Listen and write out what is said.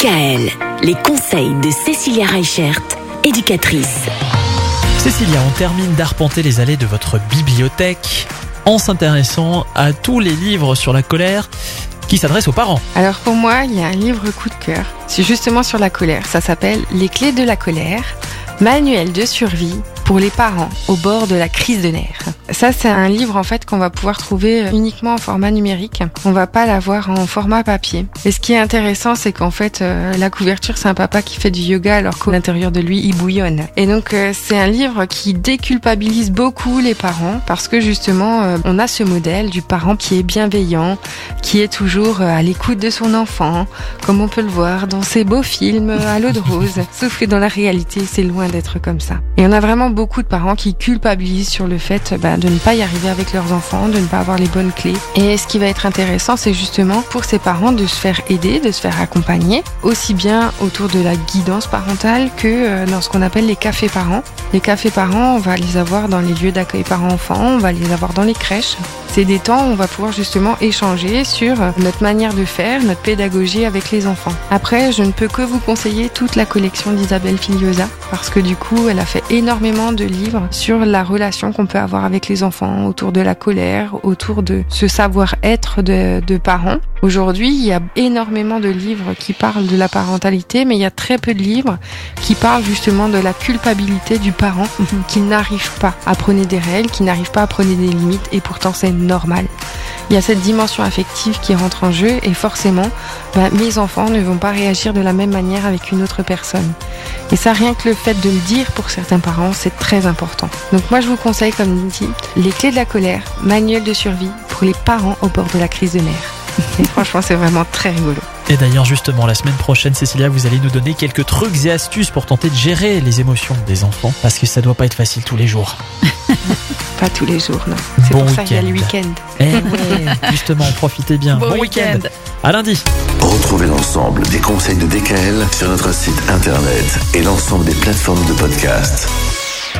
DKL, les conseils de Cécilia Reichert, éducatrice. Cécilia, on termine d'arpenter les allées de votre bibliothèque en s'intéressant à tous les livres sur la colère qui s'adressent aux parents. Alors pour moi, il y a un livre coup de cœur. C'est justement sur la colère. Ça s'appelle Les clés de la colère, manuel de survie pour les parents au bord de la crise de nerfs. Ça, c'est un livre en fait qu'on va pouvoir trouver uniquement en format numérique. On va pas l'avoir en format papier. Et ce qui est intéressant, c'est qu'en fait, euh, la couverture, c'est un papa qui fait du yoga alors qu'à l'intérieur de lui, il bouillonne. Et donc, euh, c'est un livre qui déculpabilise beaucoup les parents parce que justement, euh, on a ce modèle du parent qui est bienveillant, qui est toujours à l'écoute de son enfant, comme on peut le voir dans ces beaux films à l'eau de rose. Sauf que dans la réalité, c'est loin d'être comme ça. Et on a vraiment beaucoup de parents qui culpabilisent sur le fait bah, de ne pas y arriver avec leurs enfants, de ne pas avoir les bonnes clés. Et ce qui va être intéressant, c'est justement pour ces parents de se faire aider, de se faire accompagner, aussi bien autour de la guidance parentale que euh, dans ce qu'on appelle les cafés parents. Les cafés parents, on va les avoir dans les lieux d'accueil parents-enfants, on va les avoir dans les crèches. C'est des temps où on va pouvoir justement échanger sur notre manière de faire, notre pédagogie avec les enfants. Après, je ne peux que vous conseiller toute la collection d'Isabelle Filiosa parce que du coup, elle a fait énormément de livres sur la relation qu'on peut avoir avec les enfants, autour de la colère, autour de ce savoir-être de, parents. Aujourd'hui, il y a énormément de livres qui parlent de la parentalité, mais il y a très peu de livres qui parlent justement de la culpabilité du parent qui n'arrive pas à prendre des règles, qui n'arrive pas à prendre des limites, et pourtant c'est normal. Il y a cette dimension affective qui rentre en jeu, et forcément, bah, mes enfants ne vont pas réagir de la même manière avec une autre personne. Et ça, rien que le fait de le dire pour certains parents, c'est très important. Donc moi, je vous conseille, comme dit, les clés de la colère, manuel de survie pour les parents au bord de la crise de nerfs. Et franchement, c'est vraiment très rigolo. Et d'ailleurs, justement, la semaine prochaine, Cécilia, vous allez nous donner quelques trucs et astuces pour tenter de gérer les émotions des enfants, parce que ça doit pas être facile tous les jours. Pas tous les jours, non. C'est Bon pour ça qu'il y a le week-end. Eh ouais, justement, profitez bien. Bon week-end. week-end. À lundi. Retrouvez l'ensemble des conseils de DKL sur notre site internet et l'ensemble des plateformes de podcast.